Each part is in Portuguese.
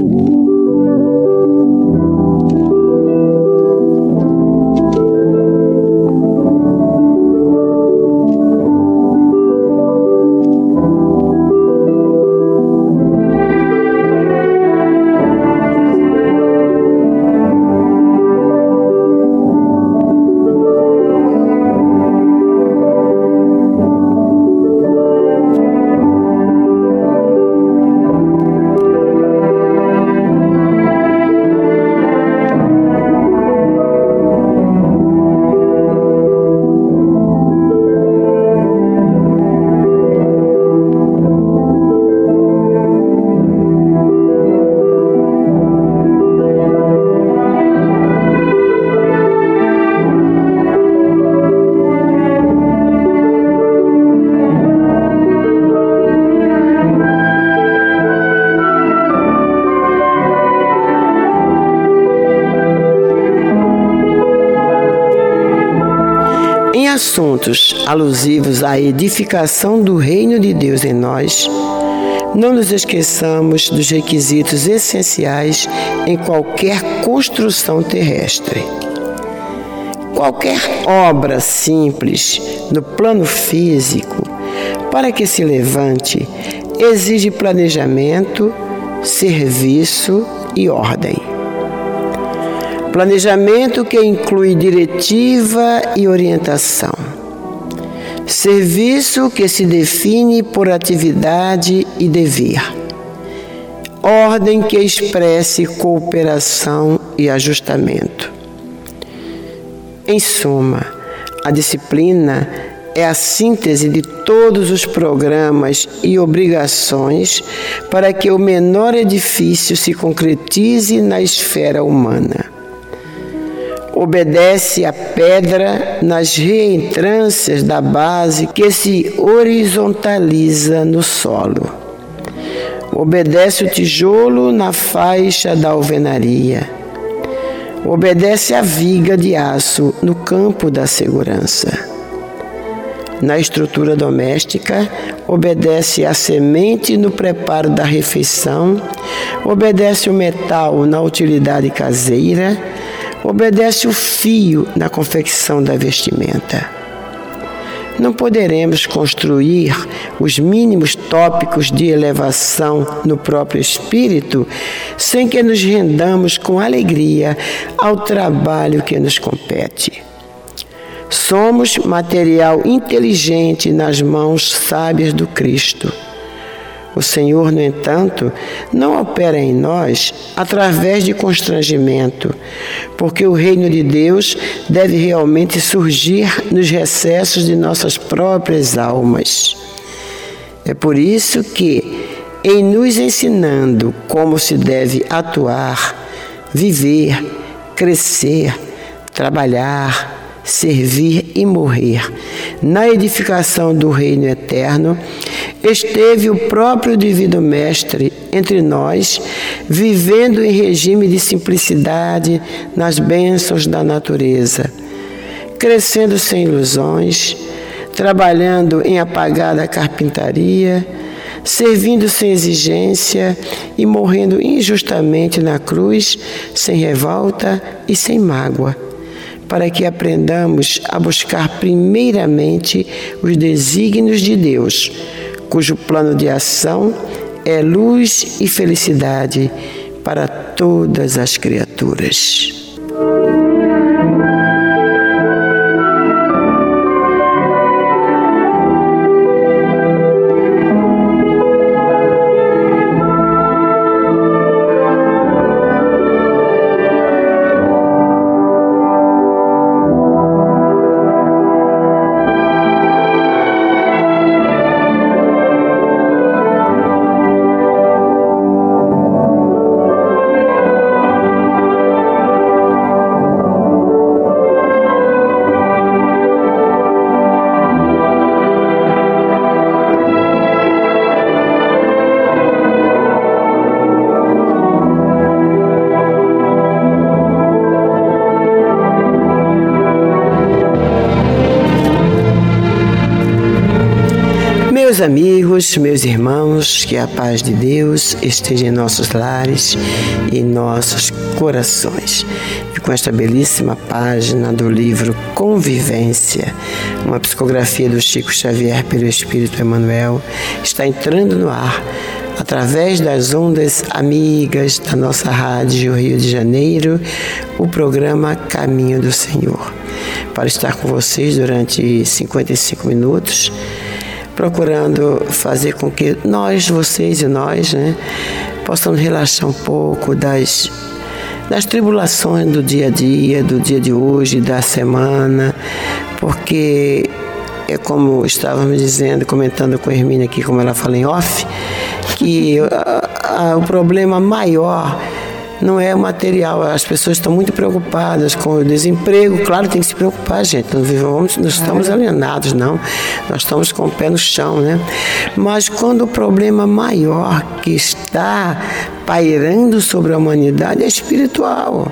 Ooh. Alusivos à edificação do reino de Deus em nós, não nos esqueçamos dos requisitos essenciais em qualquer construção terrestre. Qualquer obra simples no plano físico, para que se levante, exige planejamento, serviço e ordem. Planejamento que inclui diretiva e orientação. Serviço que se define por atividade e dever. Ordem que expresse cooperação e ajustamento. Em suma, a disciplina é a síntese de todos os programas e obrigações para que o menor edifício se concretize na esfera humana obedece à pedra nas reentrâncias da base que se horizontaliza no solo. Obedece o tijolo na faixa da alvenaria. Obedece a viga de aço no campo da segurança. Na estrutura doméstica, obedece a semente no preparo da refeição, obedece o metal na utilidade caseira, obedece o fio na confecção da vestimenta. Não poderemos construir os mínimos tópicos de elevação no próprio espírito sem que nos rendamos com alegria ao trabalho que nos compete. Somos material inteligente nas mãos sábias do Cristo o Senhor, no entanto, não opera em nós através de constrangimento, porque o reino de Deus deve realmente surgir nos recessos de nossas próprias almas. É por isso que, em nos ensinando como se deve atuar, viver, crescer, trabalhar, servir e morrer. Na edificação do reino eterno, esteve o próprio Divino Mestre entre nós, vivendo em regime de simplicidade nas bênçãos da natureza, crescendo sem ilusões, trabalhando em apagada carpintaria, servindo sem exigência e morrendo injustamente na cruz, sem revolta e sem mágoa para que aprendamos a buscar primeiramente os desígnios de Deus, cujo plano de ação é luz e felicidade para todas as criaturas. Oremos, meus irmãos, que a paz de Deus esteja em nossos lares e nossos corações. E com esta belíssima página do livro Convivência, uma psicografia do Chico Xavier pelo Espírito Emmanuel, está entrando no ar através das ondas amigas da nossa rádio Rio de Janeiro, o programa Caminho do Senhor. Para estar com vocês durante 55 minutos, procurando fazer com que nós, vocês e nós, né, possamos relaxar um pouco das das tribulações do dia a dia, do dia de hoje, da semana, porque é como estávamos dizendo, comentando com a Hermínia aqui, como ela fala em off, que a, a, o problema maior não é material. As pessoas estão muito preocupadas com o desemprego. Claro, tem que se preocupar, gente. Não, vivamos, não estamos alienados, não. Nós estamos com o pé no chão, né? Mas quando o problema maior que está pairando sobre a humanidade é espiritual.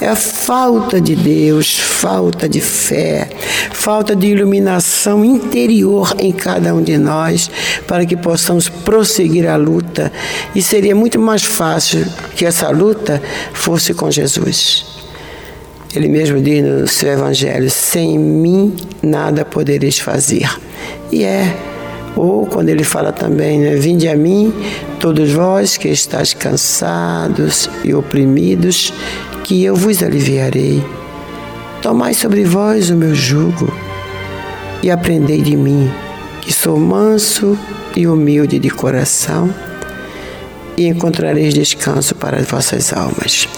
É a falta de Deus, falta de fé, falta de iluminação interior em cada um de nós para que possamos prosseguir a luta. E seria muito mais fácil que essa luta fosse com Jesus. Ele mesmo diz no seu Evangelho: sem mim nada podereis fazer. E é. Ou quando ele fala também, né, vinde a mim, todos vós que estáis cansados e oprimidos, que eu vos aliviarei. Tomai sobre vós o meu jugo e aprendei de mim, que sou manso e humilde de coração, e encontrareis descanso para as vossas almas.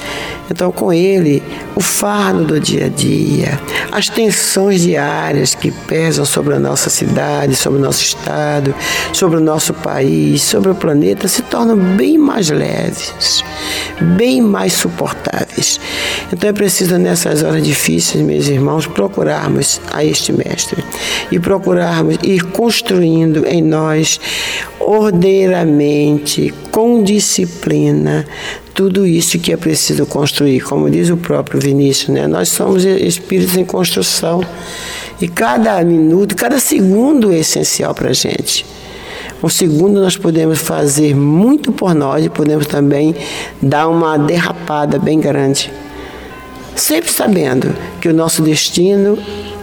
Então, com ele, o fardo do dia a dia, as tensões diárias que pesam sobre a nossa cidade, sobre o nosso estado, sobre o nosso país, sobre o planeta, se tornam bem mais leves, bem mais suportáveis. Então, é preciso, nessas horas difíceis, meus irmãos, procurarmos a este Mestre e procurarmos ir construindo em nós ordeiramente, com disciplina, tudo isso que é preciso construir. Como diz o próprio Vinícius, né? nós somos espíritos em construção e cada minuto, cada segundo é essencial para a gente. Um segundo nós podemos fazer muito por nós e podemos também dar uma derrapada bem grande. Sempre sabendo que o nosso destino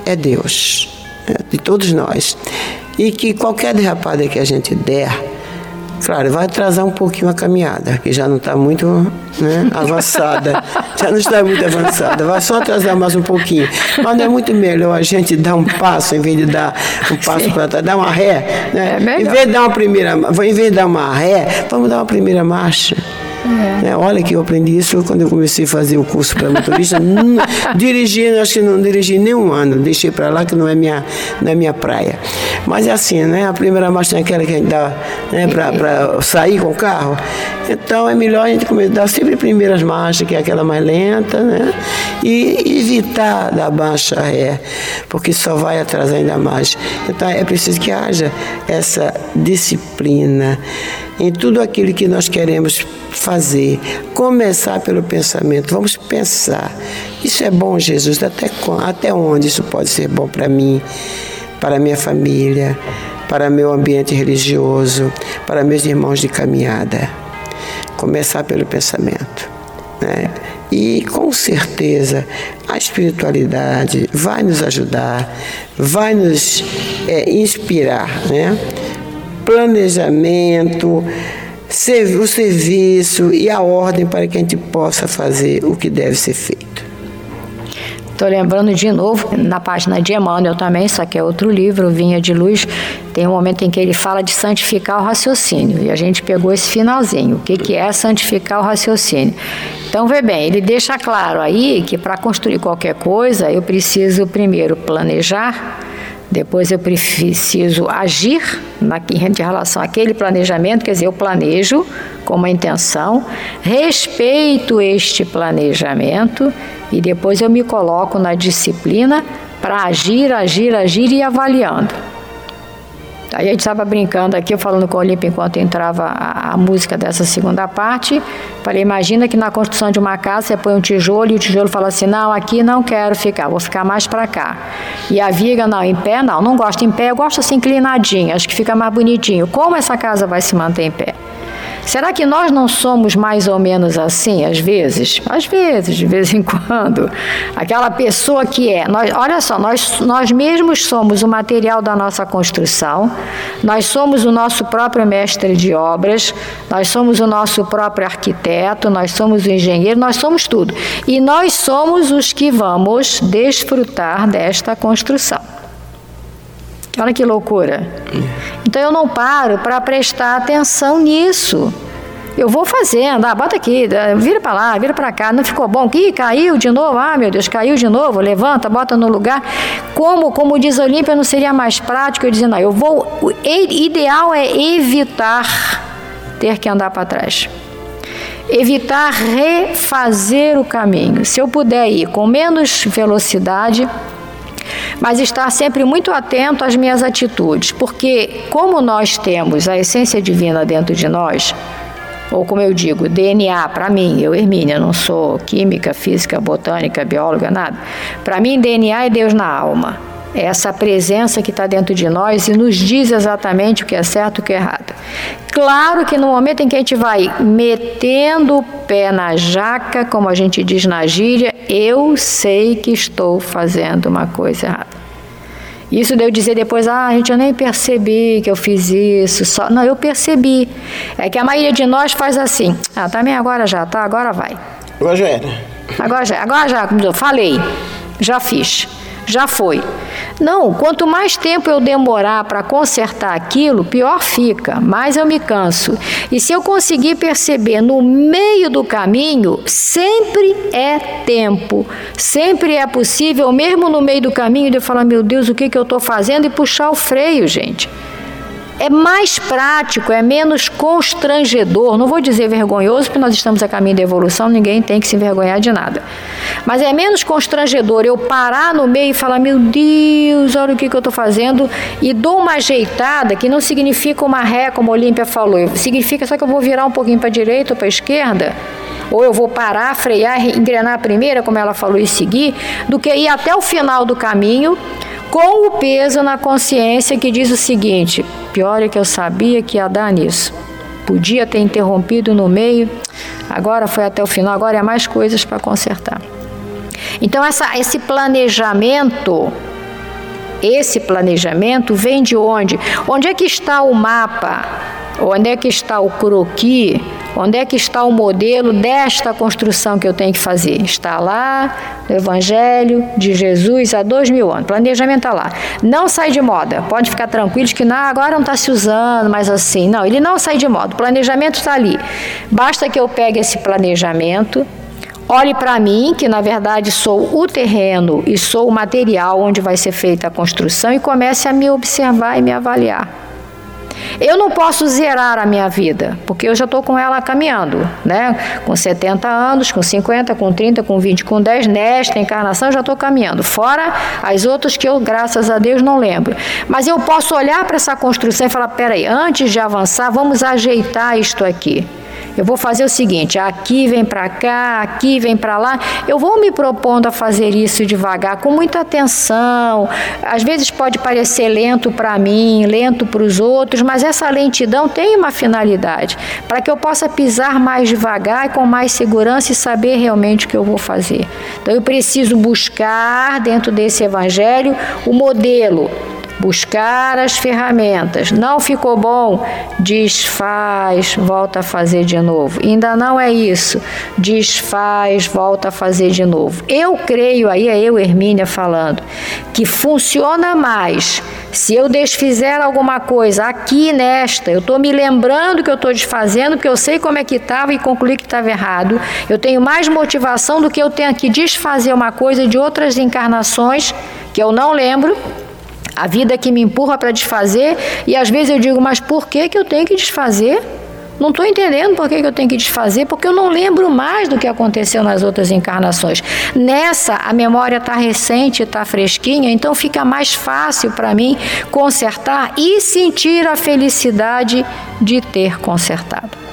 é Deus, né? de todos nós. E que qualquer derrapada que a gente der, Claro, vai atrasar um pouquinho a caminhada, que já não está muito né, avançada. já não está muito avançada. Vai só atrasar mais um pouquinho. Mas não é muito melhor a gente dar um passo em vez de dar um passo para trás, dar uma ré. Né? É em vez de dar uma primeira, em vez de dar uma ré, vamos dar uma primeira marcha. É. Né? Olha que eu aprendi isso quando eu comecei a fazer o curso para motorista. dirigir, acho que não dirigi nem um ano. Deixei para lá que não é minha, não é minha praia. Mas é assim, né? A primeira marcha é aquela que a gente dá né, para sair com o carro. Então é melhor a gente dar sempre primeiras marchas, que é aquela mais lenta, né? E evitar da baixa ré, porque só vai atrasar ainda mais. Então é preciso que haja essa disciplina em tudo aquilo que nós queremos fazer. Começar pelo pensamento. Vamos pensar. Isso é bom, Jesus? Até, até onde isso pode ser bom para mim, para minha família, para meu ambiente religioso, para meus irmãos de caminhada? Começar pelo pensamento. Né? E com certeza a espiritualidade vai nos ajudar, vai nos é, inspirar, né? Planejamento, o serviço e a ordem para que a gente possa fazer o que deve ser feito. Estou lembrando de novo, na página de Emmanuel também, só que é outro livro, Vinha de Luz, tem um momento em que ele fala de santificar o raciocínio. E a gente pegou esse finalzinho. O que, que é santificar o raciocínio? Então, vê bem, ele deixa claro aí que para construir qualquer coisa, eu preciso primeiro planejar, depois eu preciso agir na, em relação àquele planejamento, quer dizer, eu planejo com uma intenção, respeito este planejamento e depois eu me coloco na disciplina para agir, agir, agir e avaliando. Aí a gente estava brincando aqui, eu falando com o Olímpio enquanto entrava a, a, música dessa segunda parte. Falei, imagina que na construção de uma casa você põe um tijolo e o tijolo fala assim, não, aqui não quero ficar, vou ficar mais para cá. E a viga, não, em pé, não, não gosto em pé, eu gosto assim inclinadinho, acho que fica mais bonitinho. Como essa casa vai se manter em pé? Será que nós não somos mais ou menos assim, às vezes? Às vezes, de vez em quando. Aquela pessoa que é. Nós, olha só, nós, nós mesmos somos o material da nossa construção, nós somos o nosso próprio mestre de obras, nós somos o nosso próprio arquiteto, nós somos o engenheiro, nós somos tudo. E nós somos os que vamos desfrutar desta construção. Olha que loucura. Então eu não paro para prestar atenção nisso. Eu vou fazendo, ah, bota aqui, vira para lá, vira para cá, não ficou bom? Ih, caiu de novo, ah, meu Deus, caiu de novo, levanta, bota no lugar. Como, como diz Olímpia, não seria mais prático eu dizer, não, eu vou. O ideal é evitar ter que andar para trás. Evitar refazer o caminho. Se eu puder ir com menos velocidade, mas estar sempre muito atento às minhas atitudes, porque como nós temos a essência divina dentro de nós, ou como eu digo, DNA, para mim, eu, Hermínia, não sou química, física, botânica, bióloga, nada. Para mim, DNA é Deus na alma. Essa presença que está dentro de nós e nos diz exatamente o que é certo e o que é errado. Claro que no momento em que a gente vai metendo o pé na jaca, como a gente diz na gíria, eu sei que estou fazendo uma coisa errada. Isso de eu dizer depois, ah, gente, eu nem percebi que eu fiz isso. Só... Não, eu percebi. É que a maioria de nós faz assim. Ah, também agora já, tá? Agora vai. Agora já era. Agora já, agora já, falei, já fiz já foi. Não, quanto mais tempo eu demorar para consertar aquilo, pior fica, mais eu me canso. E se eu conseguir perceber no meio do caminho, sempre é tempo, sempre é possível, mesmo no meio do caminho, de eu falar: meu Deus, o que, que eu estou fazendo? e puxar o freio, gente é mais prático, é menos constrangedor. Não vou dizer vergonhoso, porque nós estamos a caminho da evolução, ninguém tem que se envergonhar de nada. Mas é menos constrangedor eu parar no meio e falar: meu Deus, olha o que, que eu estou fazendo, e dou uma ajeitada, que não significa uma ré, como a Olímpia falou, significa só que eu vou virar um pouquinho para a direita ou para a esquerda ou eu vou parar, frear, engrenar a primeira, como ela falou, e seguir, do que ir até o final do caminho com o peso na consciência que diz o seguinte: pior é que eu sabia que ia dar nisso. Podia ter interrompido no meio, agora foi até o final, agora é mais coisas para consertar. Então, essa, esse planejamento, esse planejamento vem de onde? Onde é que está o mapa? Onde é que está o croquis Onde é que está o modelo desta construção que eu tenho que fazer? Está lá no Evangelho de Jesus há dois mil anos. Planejamento está lá. Não sai de moda. Pode ficar tranquilos que não, agora não está se usando mais assim. Não, ele não sai de moda. O planejamento está ali. Basta que eu pegue esse planejamento, olhe para mim, que na verdade sou o terreno e sou o material onde vai ser feita a construção, e comece a me observar e me avaliar. Eu não posso zerar a minha vida, porque eu já estou com ela caminhando, né? Com 70 anos, com 50, com 30, com 20, com 10, nesta encarnação eu já estou caminhando. Fora as outras que eu, graças a Deus, não lembro. Mas eu posso olhar para essa construção e falar: peraí, antes de avançar, vamos ajeitar isto aqui. Eu vou fazer o seguinte: aqui vem para cá, aqui vem para lá. Eu vou me propondo a fazer isso devagar, com muita atenção. Às vezes pode parecer lento para mim, lento para os outros, mas essa lentidão tem uma finalidade para que eu possa pisar mais devagar e com mais segurança e saber realmente o que eu vou fazer. Então eu preciso buscar dentro desse evangelho o modelo buscar as ferramentas. Não ficou bom? Desfaz, volta a fazer de novo. Ainda não é isso. Desfaz, volta a fazer de novo. Eu creio, aí é eu, Hermínia, falando, que funciona mais se eu desfizer alguma coisa aqui nesta, eu estou me lembrando que eu estou desfazendo, porque eu sei como é que estava e concluí que estava errado. Eu tenho mais motivação do que eu tenho que desfazer uma coisa de outras encarnações que eu não lembro a vida que me empurra para desfazer, e às vezes eu digo, mas por que, que eu tenho que desfazer? Não estou entendendo por que, que eu tenho que desfazer, porque eu não lembro mais do que aconteceu nas outras encarnações. Nessa, a memória está recente, está fresquinha, então fica mais fácil para mim consertar e sentir a felicidade de ter consertado.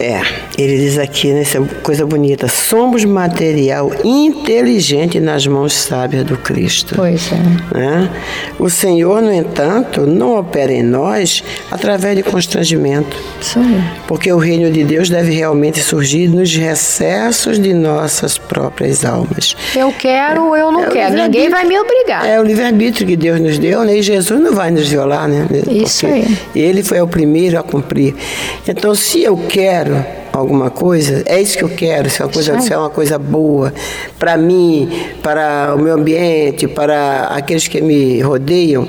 É, ele diz aqui nessa coisa bonita: somos material inteligente nas mãos sábias do Cristo. Pois é. Né? O Senhor, no entanto, não opera em nós através de constrangimento. Sim. Porque o reino de Deus deve realmente surgir nos recessos de nossas próprias almas. Eu quero ou eu não é quero. Ninguém vai me obrigar. É o livre-arbítrio que Deus nos deu, né? E Jesus não vai nos violar, né? Isso aí. Ele foi o primeiro a cumprir. Então, se eu quero quero alguma coisa, é isso que eu quero, se é uma coisa, se é uma coisa boa para mim, para o meu ambiente, para aqueles que me rodeiam.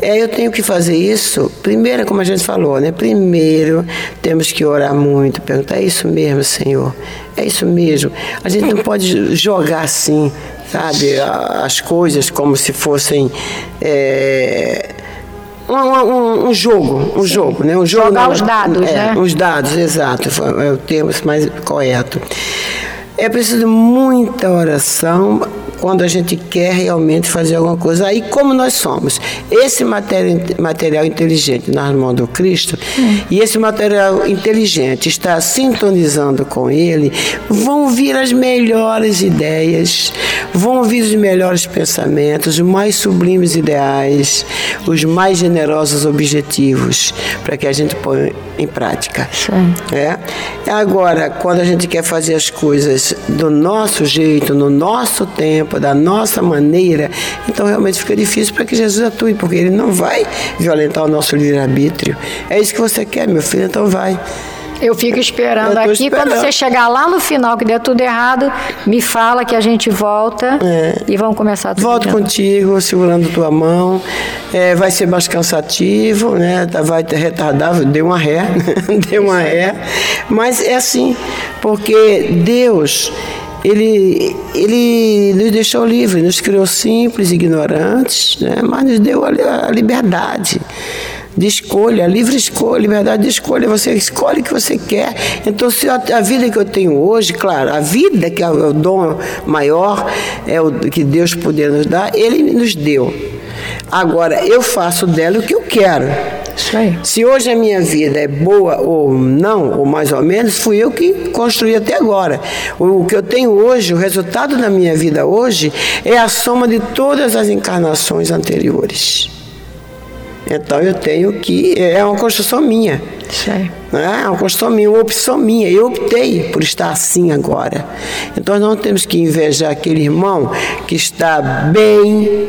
É, eu tenho que fazer isso. Primeiro, como a gente falou, né? Primeiro temos que orar muito, perguntar: é isso mesmo, Senhor? É isso mesmo. A gente não pode jogar assim, sabe, as coisas como se fossem. É, um, um, um, jogo, um Sim. jogo, né? Um jogo Jogar não, os dados, é, né? Os dados, exato, é o termo mais correto. É preciso muita oração, quando a gente quer realmente fazer alguma coisa. Aí, como nós somos, esse material, material inteligente nas mãos do Cristo, hum. e esse material inteligente está sintonizando com Ele, vão vir as melhores ideias, vão vir os melhores pensamentos, os mais sublimes ideais, os mais generosos objetivos, para que a gente ponha em prática. Sim. É? Agora, quando a gente quer fazer as coisas do nosso jeito, no nosso tempo, da nossa maneira, então realmente fica difícil para que Jesus atue, porque ele não vai violentar o nosso livre-arbítrio. É isso que você quer, meu filho, então vai. Eu fico esperando eu aqui. Esperando. Quando você chegar lá no final, que der tudo errado, me fala que a gente volta é. e vamos começar tudo. Volto contigo, segurando tua mão. É, vai ser mais cansativo, né? Tá, vai retardar, deu uma ré, deu uma ré. Mas é assim, porque Deus ele, ele nos deixou livres, nos criou simples, ignorantes, né? mas nos deu a, a liberdade de escolha, livre escolha, liberdade de escolha. Você escolhe o que você quer. Então, se a, a, vida que eu tenho hoje, claro, a vida que é o dom maior, é o que Deus poder nos dar, Ele nos deu. Agora, eu faço dela o que eu quero. Isso aí. Se hoje a minha vida é boa ou não, ou mais ou menos, fui eu que construí até agora. O que eu tenho hoje, o resultado da minha vida hoje, é a soma de todas as encarnações anteriores. Então eu tenho que. É uma construção minha. Isso aí. É uma construção minha, uma opção minha. Eu optei por estar assim agora. Então nós não temos que invejar aquele irmão que está bem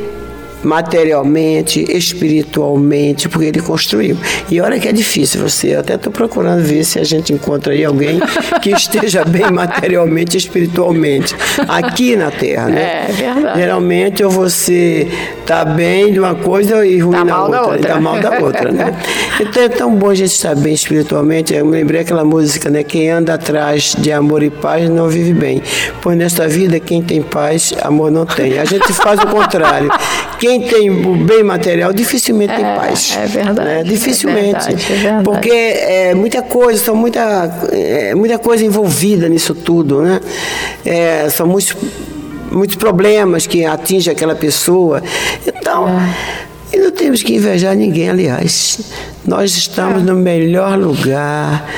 materialmente, espiritualmente, porque ele construiu. E olha que é difícil você, eu até estou procurando ver se a gente encontra aí alguém que esteja bem materialmente e espiritualmente aqui na Terra, né? É verdade. Geralmente ou você está bem de uma coisa e ruim tá na outra, outra. Tá mal da outra, né? Então é tão bom a gente estar bem espiritualmente. Eu me lembrei aquela música, né? Quem anda atrás de amor e paz não vive bem. Pois nesta vida, quem tem paz, amor não tem. A gente faz o contrário. Quem quem tem o bem material dificilmente é, tem paz. É verdade. Né? Dificilmente. É verdade, é verdade. Porque é muita coisa, são muita, é, muita coisa envolvida nisso tudo, né? É, são muitos, muitos problemas que atingem aquela pessoa. Então. É. E não temos que invejar ninguém, aliás. Nós estamos é. no melhor lugar,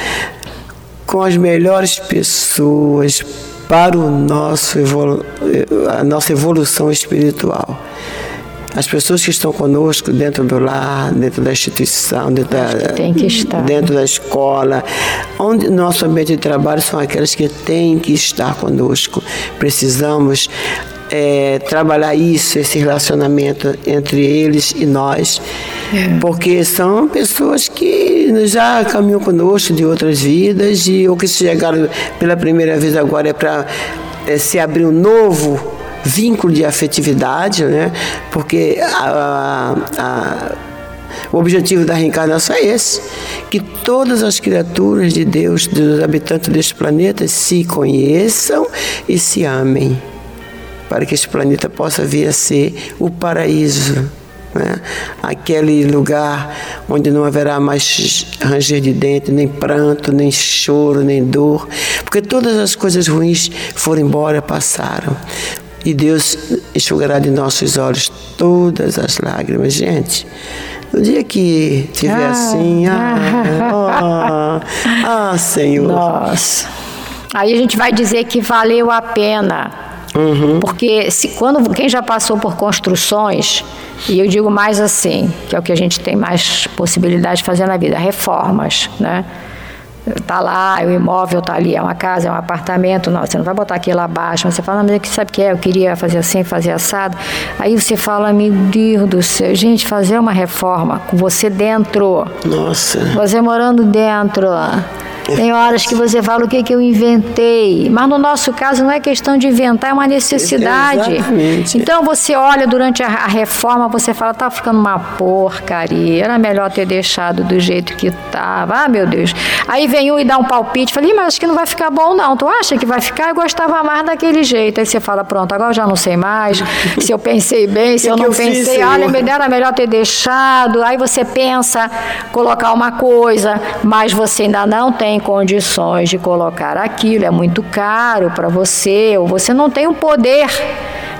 com as melhores pessoas para o nosso a nossa evolução espiritual. As pessoas que estão conosco dentro do lar, dentro da instituição, dentro, da, dentro da escola, onde nosso ambiente de trabalho são aquelas que têm que estar conosco. Precisamos é, trabalhar isso, esse relacionamento entre eles e nós, é. porque são pessoas que já caminham conosco de outras vidas e ou que chegaram pela primeira vez agora é para é, se abrir um novo vínculo de afetividade, né? porque a, a, o objetivo da reencarnação é esse: que todas as criaturas de Deus, dos habitantes deste planeta, se conheçam e se amem, para que este planeta possa vir a ser o paraíso né? aquele lugar onde não haverá mais ranger de dente, nem pranto, nem choro, nem dor, porque todas as coisas ruins foram embora, passaram. E Deus enxugará de nossos olhos todas as lágrimas. Gente, no dia que tiver ah, assim, ah, ah, ah, Senhor. Nossa. Aí a gente vai dizer que valeu a pena. Uhum. Porque se, quando quem já passou por construções, e eu digo mais assim, que é o que a gente tem mais possibilidade de fazer na vida, reformas, né? Tá lá, o imóvel tá ali, é uma casa, é um apartamento, não, você não vai botar aquilo abaixo, você fala, mas sabe o que é? Eu queria fazer assim, fazer assado. Aí você fala, meu Deus do céu, gente, fazer uma reforma com você dentro. Nossa. Você morando dentro. Tem horas que você fala o que, que eu inventei, mas no nosso caso não é questão de inventar, é uma necessidade. Exatamente. Então você olha durante a, a reforma, você fala, tá ficando uma porcaria, era melhor ter deixado do jeito que estava. Ah, meu Deus. Aí vem um e dá um palpite, falei, mas acho que não vai ficar bom não. Tu acha que vai ficar? Eu gostava mais daquele jeito. Aí você fala, pronto, agora eu já não sei mais se eu pensei bem, se eu não eu pensei, fiz, olha, era melhor ter deixado. Aí você pensa colocar uma coisa, mas você ainda não tem tem condições de colocar aquilo, é muito caro para você, ou você não tem o poder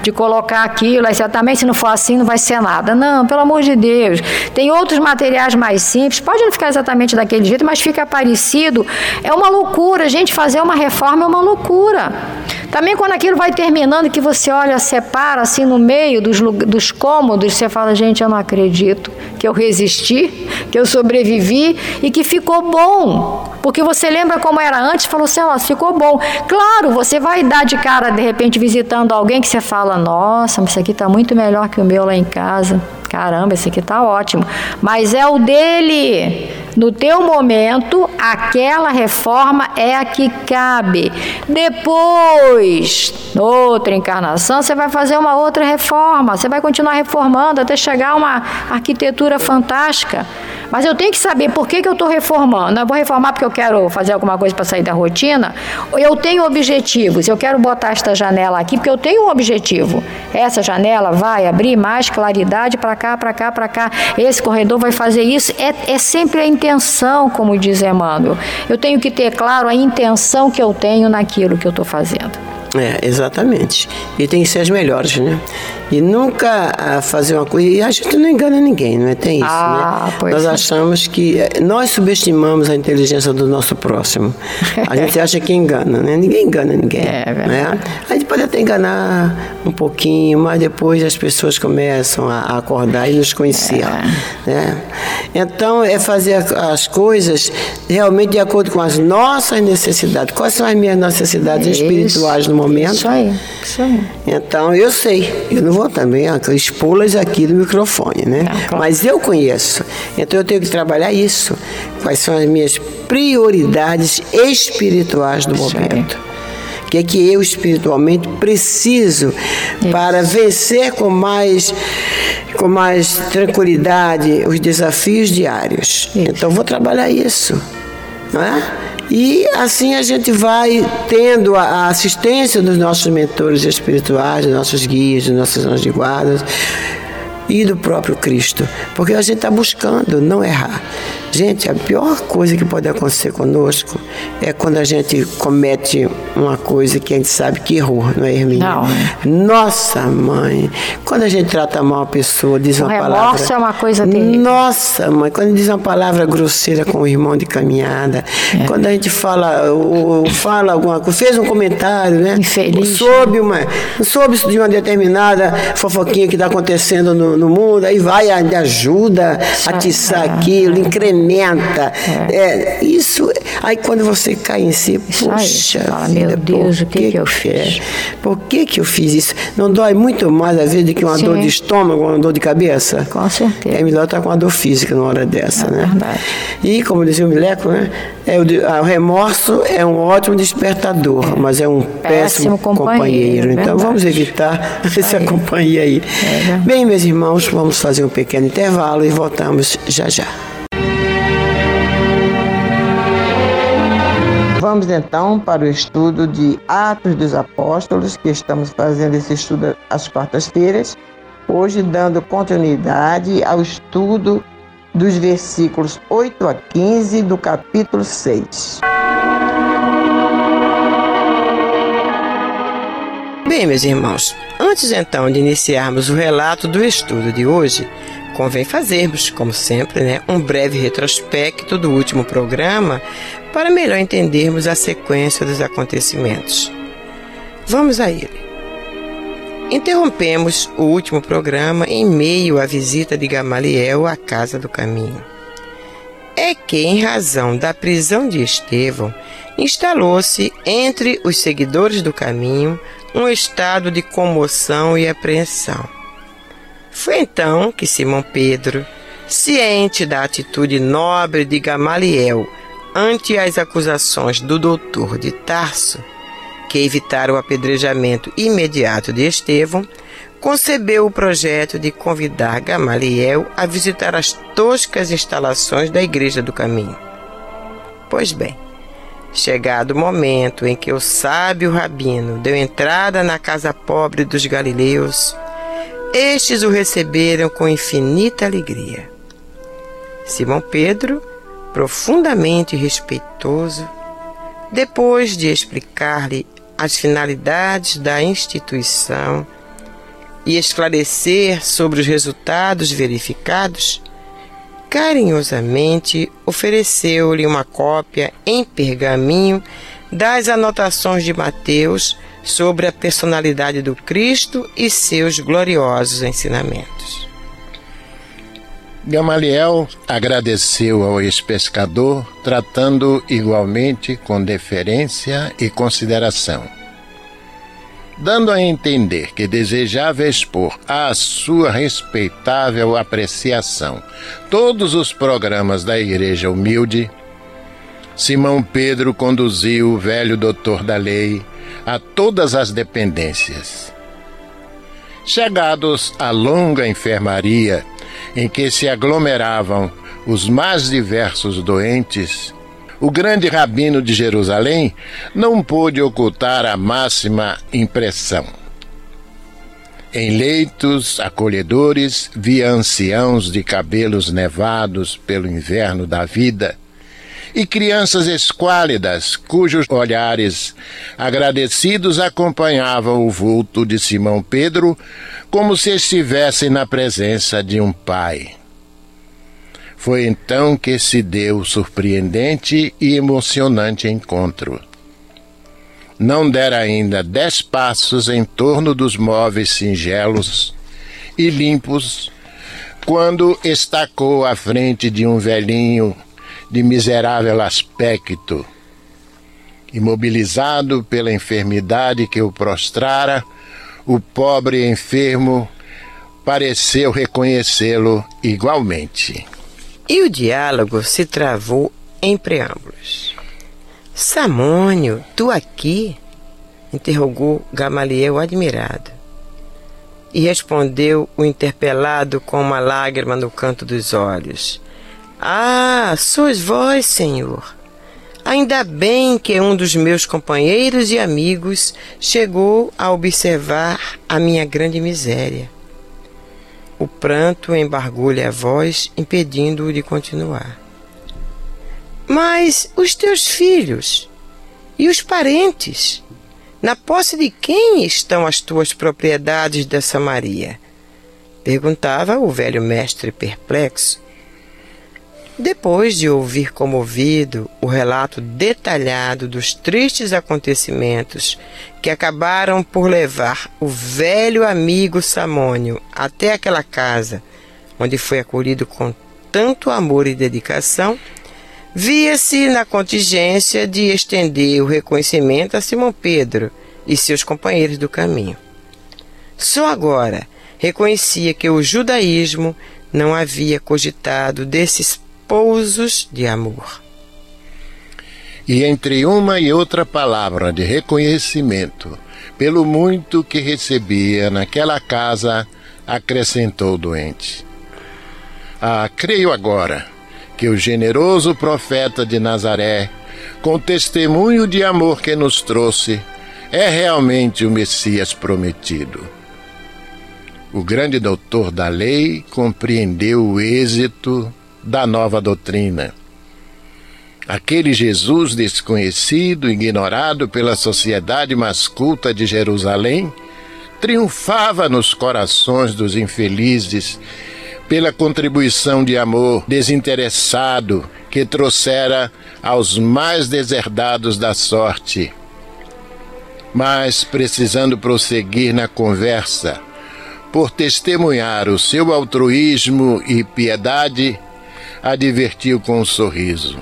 de colocar aquilo, você também se não for assim não vai ser nada. Não, pelo amor de Deus. Tem outros materiais mais simples, pode não ficar exatamente daquele jeito, mas fica parecido. É uma loucura, gente, fazer uma reforma é uma loucura. Também quando aquilo vai terminando, que você olha, separa assim no meio dos, dos cômodos, você fala, gente, eu não acredito que eu resisti, que eu sobrevivi e que ficou bom. Porque você lembra como era antes, falou assim, ó, ficou bom. Claro, você vai dar de cara, de repente, visitando alguém que você fala, nossa, mas isso aqui está muito melhor que o meu lá em casa. Caramba, esse aqui está ótimo. Mas é o dele. No teu momento, aquela reforma é a que cabe. Depois, outra encarnação, você vai fazer uma outra reforma. Você vai continuar reformando até chegar a uma arquitetura fantástica. Mas eu tenho que saber por que, que eu estou reformando. Eu vou reformar porque eu quero fazer alguma coisa para sair da rotina. Eu tenho objetivos. Eu quero botar esta janela aqui porque eu tenho um objetivo. Essa janela vai abrir mais claridade para cá, para cá, para cá. Esse corredor vai fazer isso. É, é sempre a intenção, como diz Emmanuel. Eu tenho que ter claro a intenção que eu tenho naquilo que eu estou fazendo. É, exatamente. E tem que ser as melhores, né? E nunca ah, fazer uma coisa. E a gente não engana ninguém, não é? Tem isso, ah, né? Nós é. achamos que. Eh, nós subestimamos a inteligência do nosso próximo. A gente acha que engana, né? Ninguém engana ninguém. É, é né? A gente pode até enganar um pouquinho, mas depois as pessoas começam a acordar e nos conhecer. É. Né? Então, é fazer as coisas realmente de acordo com as nossas necessidades. Quais são as minhas necessidades isso. espirituais no momento? Isso aí, isso aí. Então, eu sei. Eu não vou também expulas aqui do microfone, né? Não, claro. Mas eu conheço. Então eu tenho que trabalhar isso. Quais são as minhas prioridades espirituais do momento? O que é que eu espiritualmente preciso isso. para vencer com mais com mais tranquilidade os desafios diários? Isso. Então vou trabalhar isso, não é? E assim a gente vai tendo a assistência dos nossos mentores espirituais, dos nossos guias, dos nossos anjos de guarda e do próprio Cristo, porque a gente está buscando não errar. Gente, a pior coisa que pode acontecer conosco é quando a gente comete uma coisa que a gente sabe que errou, não é, Hermínia? Não. Nossa, mãe, quando a gente trata mal uma pessoa, diz uma palavra. é uma coisa terrível. Nossa, mãe, quando diz uma palavra grosseira com o irmão de caminhada, é. quando a gente fala, ou, fala alguma coisa, fez um comentário, né? Infeliz. Soube, uma, soube de uma determinada fofoquinha que está acontecendo no, no, mundo, aí vai, ajuda a atiçar é. aquilo, incrementa alimenta. É. É, isso, aí quando você cai em si, isso puxa, fala, meu Deus, o que, que, que eu fiz? Por que, que eu fiz isso? Não dói muito mais às vezes do que uma Sim. dor de estômago, uma dor de cabeça? Com certeza. É melhor estar com uma dor física numa hora dessa, é né? Verdade. E como dizia o Mileco, né? É o, o, remorso é um ótimo despertador, é. mas é um péssimo, péssimo companheiro. companheiro. Então vamos evitar essa companhia aí. É, Bem, meus irmãos, vamos fazer um pequeno intervalo e voltamos já já. Vamos então para o estudo de Atos dos Apóstolos, que estamos fazendo esse estudo às quartas-feiras. Hoje, dando continuidade ao estudo dos versículos 8 a 15 do capítulo 6. Bem, meus irmãos, antes então de iniciarmos o relato do estudo de hoje, convém fazermos, como sempre, né, um breve retrospecto do último programa para melhor entendermos a sequência dos acontecimentos. Vamos a ele. Interrompemos o último programa em meio à visita de Gamaliel à Casa do Caminho. É que, em razão da prisão de Estevão, instalou-se entre os seguidores do caminho um estado de comoção e apreensão. Foi então que Simão Pedro, ciente da atitude nobre de Gamaliel ante as acusações do doutor de Tarso, que evitaram o apedrejamento imediato de Estevão, concebeu o projeto de convidar Gamaliel a visitar as toscas instalações da Igreja do Caminho. Pois bem, chegado o momento em que o sábio rabino deu entrada na casa pobre dos galileus, estes o receberam com infinita alegria. Simão Pedro, profundamente respeitoso, depois de explicar-lhe as finalidades da instituição e esclarecer sobre os resultados verificados, carinhosamente ofereceu-lhe uma cópia em pergaminho das anotações de Mateus sobre a personalidade do Cristo e seus gloriosos ensinamentos. Gamaliel agradeceu ao ex-pescador, tratando igualmente com deferência e consideração, dando a entender que desejava expor à sua respeitável apreciação todos os programas da Igreja Humilde. Simão Pedro conduziu o velho doutor da lei a todas as dependências. Chegados à longa enfermaria, em que se aglomeravam os mais diversos doentes, o grande rabino de Jerusalém não pôde ocultar a máxima impressão. Em leitos acolhedores via anciãos de cabelos nevados pelo inverno da vida e crianças esquálidas, cujos olhares agradecidos acompanhavam o vulto de Simão Pedro como se estivessem na presença de um pai. Foi então que se deu o surpreendente e emocionante encontro. Não dera ainda dez passos em torno dos móveis singelos e limpos quando estacou à frente de um velhinho de miserável aspecto. Imobilizado pela enfermidade que o prostrara, o pobre enfermo pareceu reconhecê-lo igualmente. E o diálogo se travou em preâmbulos. Samônio, tu aqui? interrogou Gamaliel admirado. E respondeu o interpelado com uma lágrima no canto dos olhos. Ah, sois vós, Senhor. Ainda bem que um dos meus companheiros e amigos chegou a observar a minha grande miséria. O pranto embargou-lhe a voz, impedindo-o de continuar. Mas os teus filhos e os parentes, na posse de quem estão as tuas propriedades da Samaria? Perguntava o velho mestre perplexo. Depois de ouvir comovido o relato detalhado dos tristes acontecimentos que acabaram por levar o velho amigo Samônio até aquela casa, onde foi acolhido com tanto amor e dedicação, via-se na contingência de estender o reconhecimento a Simão Pedro e seus companheiros do caminho. Só agora reconhecia que o judaísmo não havia cogitado desses pousos de amor. E entre uma e outra palavra de reconhecimento, pelo muito que recebia naquela casa, acrescentou o doente. Ah, creio agora que o generoso profeta de Nazaré, com testemunho de amor que nos trouxe, é realmente o Messias prometido. o grande doutor da lei compreendeu o êxito da nova doutrina. Aquele Jesus desconhecido, ignorado pela sociedade mais culta de Jerusalém, triunfava nos corações dos infelizes pela contribuição de amor desinteressado que trouxera aos mais deserdados da sorte. Mas, precisando prosseguir na conversa, por testemunhar o seu altruísmo e piedade, advertiu com um sorriso.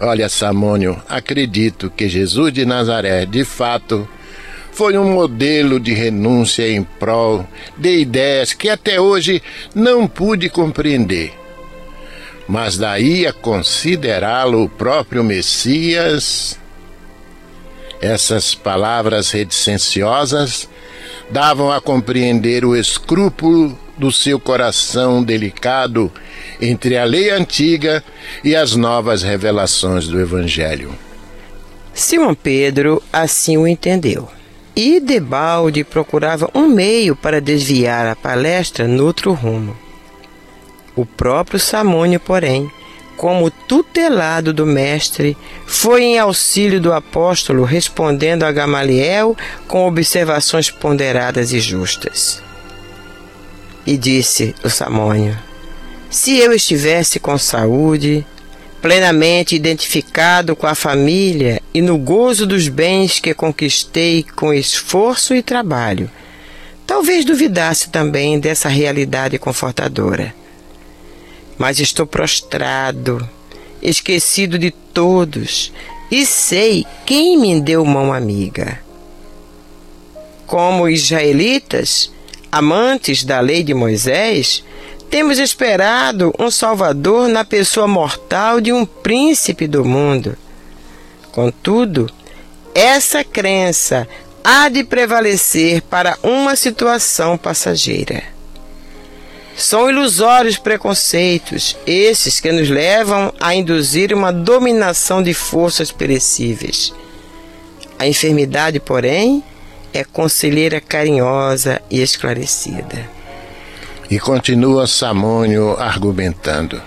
Olha, Samônio, acredito que Jesus de Nazaré, de fato, foi um modelo de renúncia em prol de ideias que até hoje não pude compreender. Mas daí a considerá-lo o próprio Messias, essas palavras reticenciosas davam a compreender o escrúpulo do seu coração delicado entre a lei antiga e as novas revelações do Evangelho. Simão Pedro assim o entendeu. E debalde procurava um meio para desviar a palestra noutro rumo. O próprio Samônio, porém, como tutelado do mestre, foi em auxílio do apóstolo, respondendo a Gamaliel com observações ponderadas e justas. E disse o Samônio: Se eu estivesse com saúde, plenamente identificado com a família e no gozo dos bens que conquistei com esforço e trabalho, talvez duvidasse também dessa realidade confortadora mas estou prostrado, esquecido de todos, e sei quem me deu mão amiga. Como israelitas, amantes da lei de Moisés, temos esperado um Salvador na pessoa mortal de um príncipe do mundo. Contudo, essa crença há de prevalecer para uma situação passageira. São ilusórios preconceitos, esses que nos levam a induzir uma dominação de forças perecíveis. A enfermidade, porém, é conselheira carinhosa e esclarecida. E continua Samônio argumentando.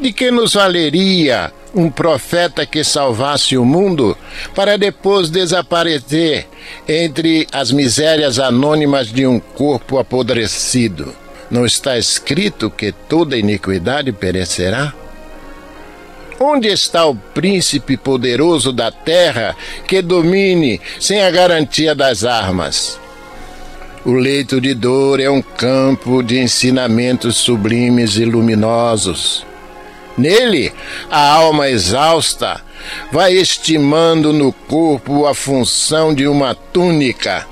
De que nos valeria um profeta que salvasse o mundo para depois desaparecer entre as misérias anônimas de um corpo apodrecido? Não está escrito que toda iniquidade perecerá? Onde está o príncipe poderoso da terra que domine sem a garantia das armas? O leito de dor é um campo de ensinamentos sublimes e luminosos. Nele, a alma exausta vai estimando no corpo a função de uma túnica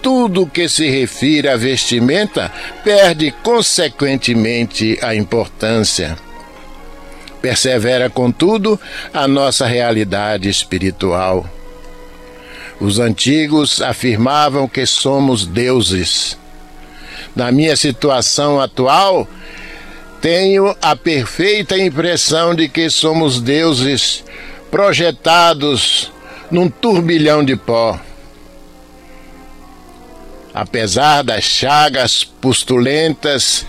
tudo que se refere à vestimenta perde consequentemente a importância. Persevera, contudo, a nossa realidade espiritual. Os antigos afirmavam que somos deuses. Na minha situação atual, tenho a perfeita impressão de que somos deuses projetados num turbilhão de pó apesar das chagas pustulentas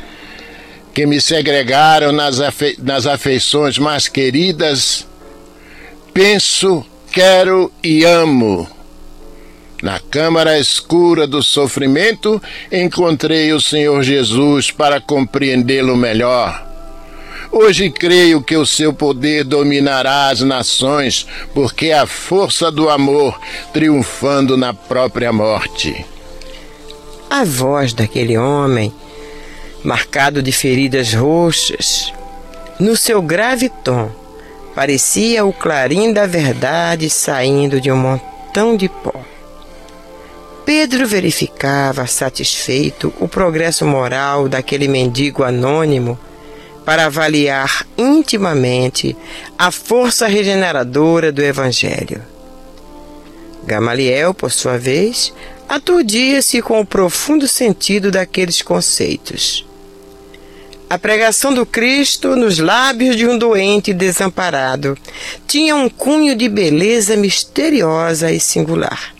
que me segregaram nas, afe nas afeições mais queridas, penso, quero e amo. Na câmara escura do sofrimento, encontrei o Senhor Jesus para compreendê-lo melhor. Hoje creio que o seu poder dominará as nações, porque é a força do amor triunfando na própria morte. A voz daquele homem, marcado de feridas roxas, no seu grave tom, parecia o clarim da verdade saindo de um montão de pó. Pedro verificava satisfeito o progresso moral daquele mendigo anônimo para avaliar intimamente a força regeneradora do Evangelho. Gamaliel, por sua vez, aturdia-se com o profundo sentido daqueles conceitos. A pregação do Cristo nos lábios de um doente desamparado tinha um cunho de beleza misteriosa e singular.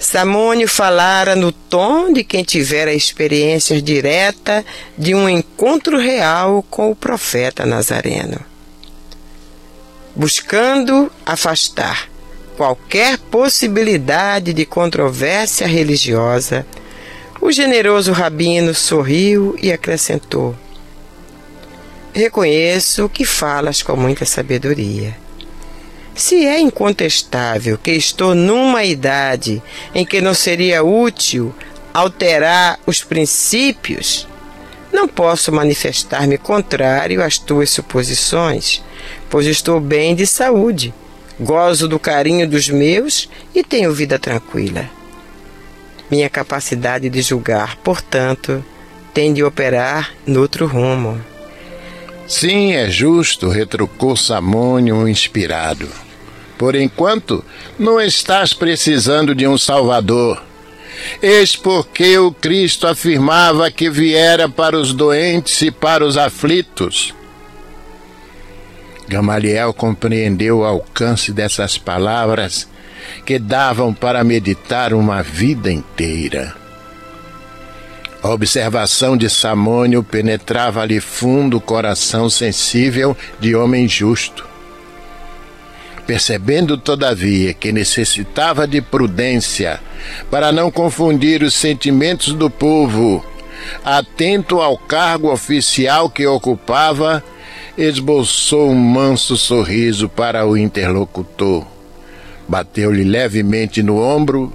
Samônio falara no tom de quem tivera experiência direta de um encontro real com o profeta Nazareno. Buscando afastar qualquer possibilidade de controvérsia religiosa, o generoso rabino sorriu e acrescentou: Reconheço que falas com muita sabedoria se é incontestável que estou numa idade em que não seria útil alterar os princípios, não posso manifestar-me contrário às tuas suposições, pois estou bem de saúde, gozo do carinho dos meus e tenho vida tranquila. Minha capacidade de julgar, portanto, tem de operar noutro rumo. Sim, é justo, retrucou Samônio inspirado. Por enquanto, não estás precisando de um Salvador. Eis porque o Cristo afirmava que viera para os doentes e para os aflitos. Gamaliel compreendeu o alcance dessas palavras que davam para meditar uma vida inteira. A observação de Samônio penetrava-lhe fundo o coração sensível de homem justo. Percebendo, todavia, que necessitava de prudência para não confundir os sentimentos do povo, atento ao cargo oficial que ocupava, esboçou um manso sorriso para o interlocutor. Bateu-lhe levemente no ombro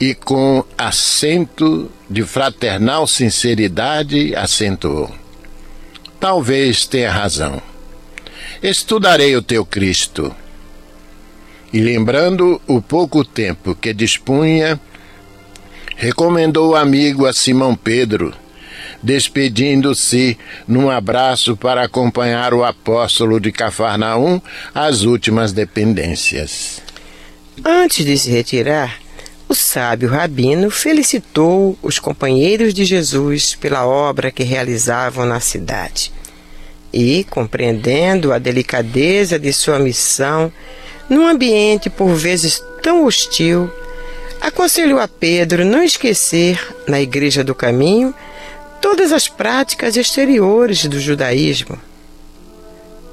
e, com acento de fraternal sinceridade, acentuou: Talvez tenha razão. Estudarei o teu Cristo e lembrando o pouco tempo que dispunha, recomendou o amigo a Simão Pedro, despedindo-se num abraço para acompanhar o apóstolo de Cafarnaum às últimas dependências. Antes de se retirar, o sábio rabino felicitou os companheiros de Jesus pela obra que realizavam na cidade. E, compreendendo a delicadeza de sua missão, num ambiente por vezes tão hostil, aconselhou a Pedro não esquecer, na Igreja do Caminho, todas as práticas exteriores do judaísmo.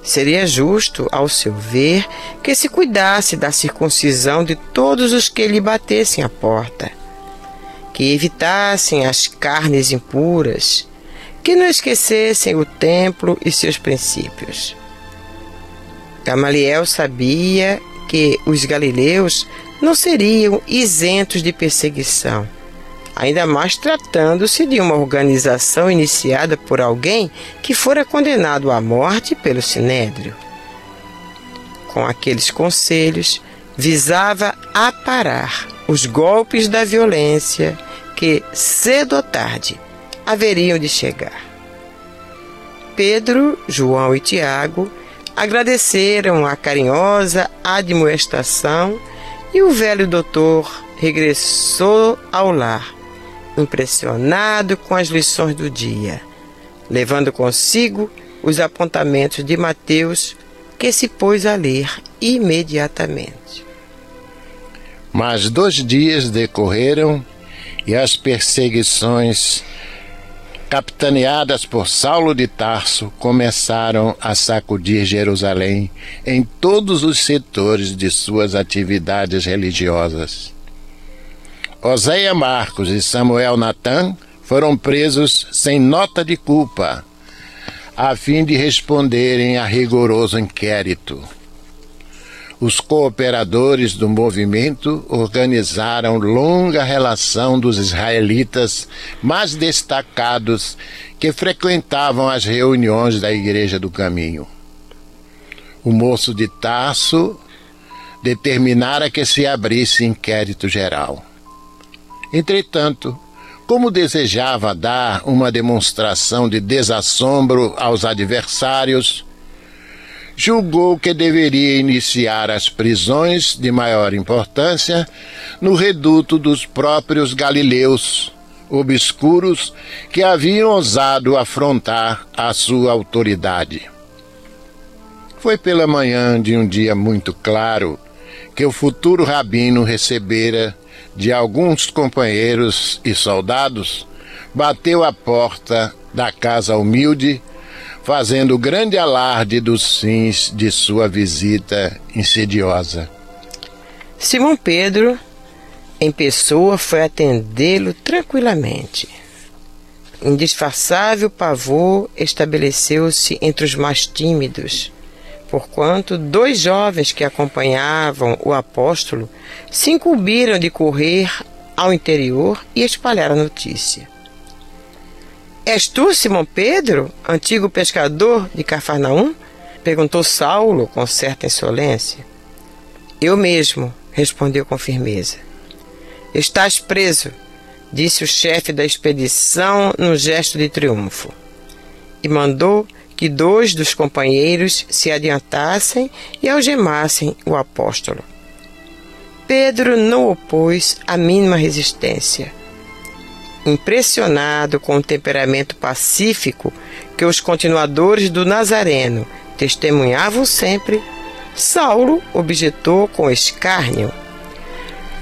Seria justo, ao seu ver, que se cuidasse da circuncisão de todos os que lhe batessem a porta, que evitassem as carnes impuras, que não esquecessem o templo e seus princípios. Gamaliel sabia que os galileus não seriam isentos de perseguição, ainda mais tratando-se de uma organização iniciada por alguém que fora condenado à morte pelo sinédrio. Com aqueles conselhos, visava aparar os golpes da violência que, cedo ou tarde, haveriam de chegar. Pedro, João e Tiago agradeceram a carinhosa admoestação e o velho doutor regressou ao lar, impressionado com as lições do dia, levando consigo os apontamentos de Mateus, que se pôs a ler imediatamente. Mas dois dias decorreram e as perseguições capitaneadas por Saulo de Tarso, começaram a sacudir Jerusalém em todos os setores de suas atividades religiosas. Oséia Marcos e Samuel Natan foram presos sem nota de culpa, a fim de responderem a rigoroso inquérito os cooperadores do movimento organizaram longa relação dos israelitas mais destacados que frequentavam as reuniões da Igreja do Caminho. O moço de Tarso determinara que se abrisse inquérito geral. Entretanto, como desejava dar uma demonstração de desassombro aos adversários, julgou que deveria iniciar as prisões de maior importância no reduto dos próprios galileus obscuros que haviam ousado afrontar a sua autoridade. Foi pela manhã de um dia muito claro que o futuro rabino recebera de alguns companheiros e soldados, bateu à porta da casa humilde, fazendo grande alarde dos fins de sua visita insidiosa. Simão Pedro, em pessoa, foi atendê-lo tranquilamente. Indisfarçável pavor estabeleceu-se entre os mais tímidos, porquanto dois jovens que acompanhavam o apóstolo se incumbiram de correr ao interior e espalhar a notícia. És tu, Simão Pedro, antigo pescador de Cafarnaum? perguntou Saulo com certa insolência. Eu mesmo, respondeu com firmeza. Estás preso, disse o chefe da expedição num gesto de triunfo. E mandou que dois dos companheiros se adiantassem e algemassem o apóstolo. Pedro não opôs a mínima resistência Impressionado com o temperamento pacífico que os continuadores do Nazareno testemunhavam sempre, Saulo objetou com escárnio.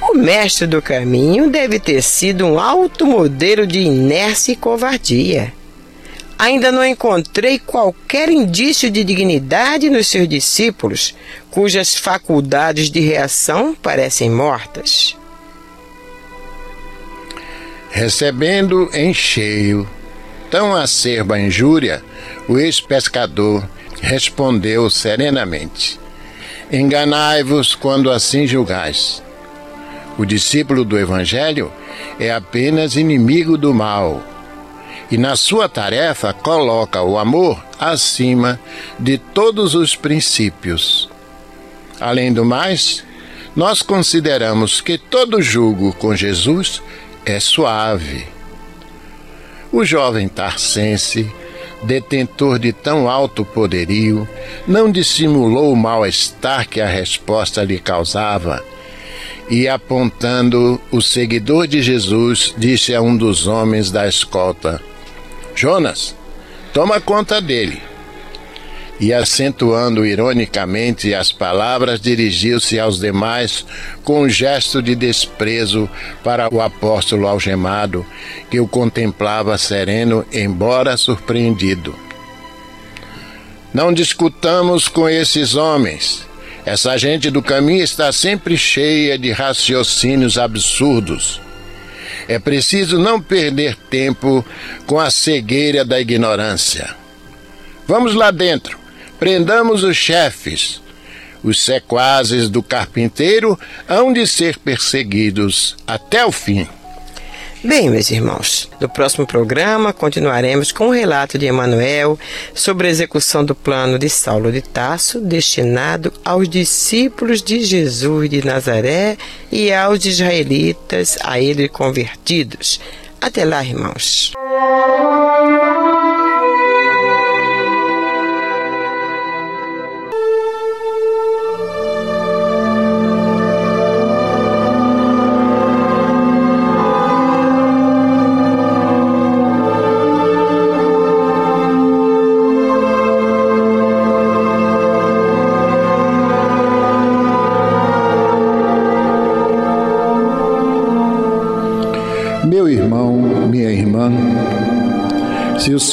O mestre do caminho deve ter sido um alto modelo de inércia e covardia. Ainda não encontrei qualquer indício de dignidade nos seus discípulos, cujas faculdades de reação parecem mortas. Recebendo em cheio tão acerba injúria, o ex-pescador respondeu serenamente: Enganai-vos quando assim julgais. O discípulo do Evangelho é apenas inimigo do mal e, na sua tarefa, coloca o amor acima de todos os princípios. Além do mais, nós consideramos que todo julgo com Jesus é suave. O jovem Tarcense, detentor de tão alto poderio, não dissimulou o mal-estar que a resposta lhe causava e, apontando o seguidor de Jesus, disse a um dos homens da escolta: Jonas, toma conta dele e, acentuando ironicamente as palavras, dirigiu-se aos demais com um gesto de desprezo para o apóstolo algemado, que o contemplava sereno, embora surpreendido. Não discutamos com esses homens. Essa gente do caminho está sempre cheia de raciocínios absurdos. É preciso não perder tempo com a cegueira da ignorância. Vamos lá dentro Prendamos os chefes. Os sequazes do carpinteiro hão de ser perseguidos até o fim. Bem, meus irmãos, no próximo programa continuaremos com o relato de Emanuel sobre a execução do plano de Saulo de Tasso destinado aos discípulos de Jesus de Nazaré e aos israelitas a ele convertidos. Até lá, irmãos.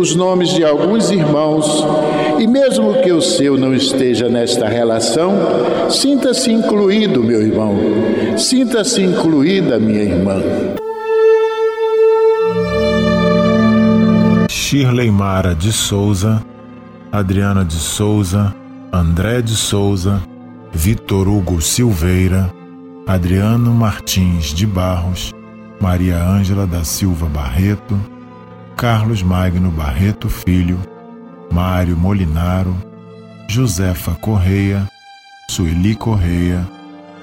os nomes de alguns irmãos e, mesmo que o seu não esteja nesta relação, sinta-se incluído, meu irmão, sinta-se incluída, minha irmã. Shirley Mara de Souza, Adriana de Souza, André de Souza, Vitor Hugo Silveira, Adriano Martins de Barros, Maria Ângela da Silva Barreto, Carlos Magno Barreto Filho, Mário Molinaro, Josefa Correia, Sueli Correia,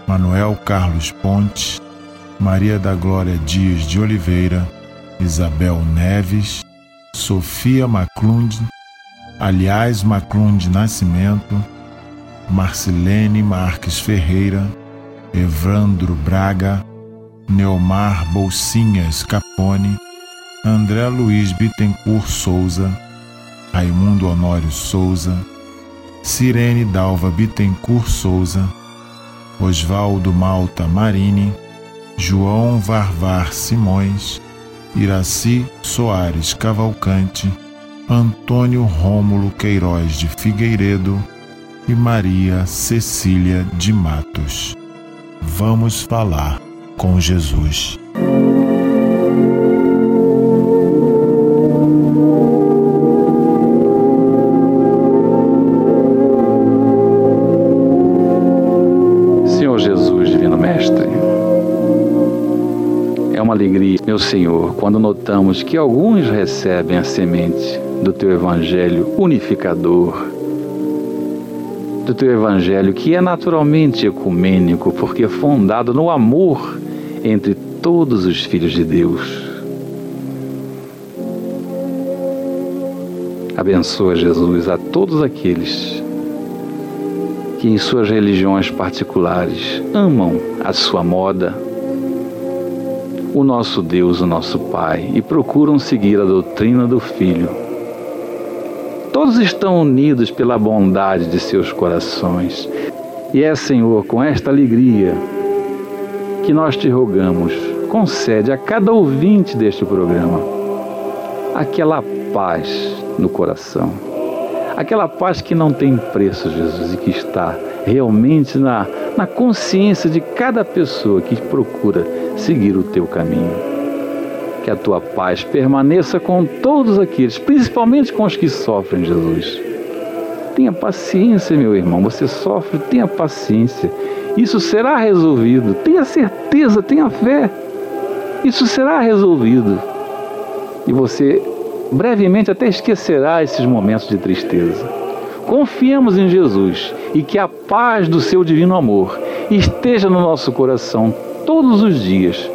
Manuel Carlos Ponte, Maria da Glória Dias de Oliveira, Isabel Neves, Sofia Maclund, aliás Maclund Nascimento, Marcilene Marques Ferreira, Evandro Braga, Neomar Bolsinhas Capone, André Luiz Bittencourt Souza, Raimundo Honório Souza, Sirene Dalva Bittencourt Souza, Osvaldo Malta Marini, João Varvar Simões, Iraci Soares Cavalcante, Antônio Rômulo Queiroz de Figueiredo e Maria Cecília de Matos. Vamos falar com Jesus. Alegria, meu Senhor, quando notamos que alguns recebem a semente do Teu Evangelho unificador do teu evangelho, que é naturalmente ecumênico, porque é fundado no amor entre todos os filhos de Deus. Abençoa, Jesus, a todos aqueles que em suas religiões particulares amam a sua moda, o nosso Deus, o nosso Pai, e procuram seguir a doutrina do Filho. Todos estão unidos pela bondade de seus corações. E é, Senhor, com esta alegria que nós te rogamos, concede a cada ouvinte deste programa aquela paz no coração, aquela paz que não tem preço, Jesus, e que está realmente na, na consciência de cada pessoa que procura seguir o teu caminho. Que a tua paz permaneça com todos aqueles, principalmente com os que sofrem, Jesus. Tenha paciência, meu irmão. Você sofre, tenha paciência. Isso será resolvido. Tenha certeza, tenha fé. Isso será resolvido. E você brevemente até esquecerá esses momentos de tristeza. Confiemos em Jesus e que a paz do seu divino amor esteja no nosso coração todos os dias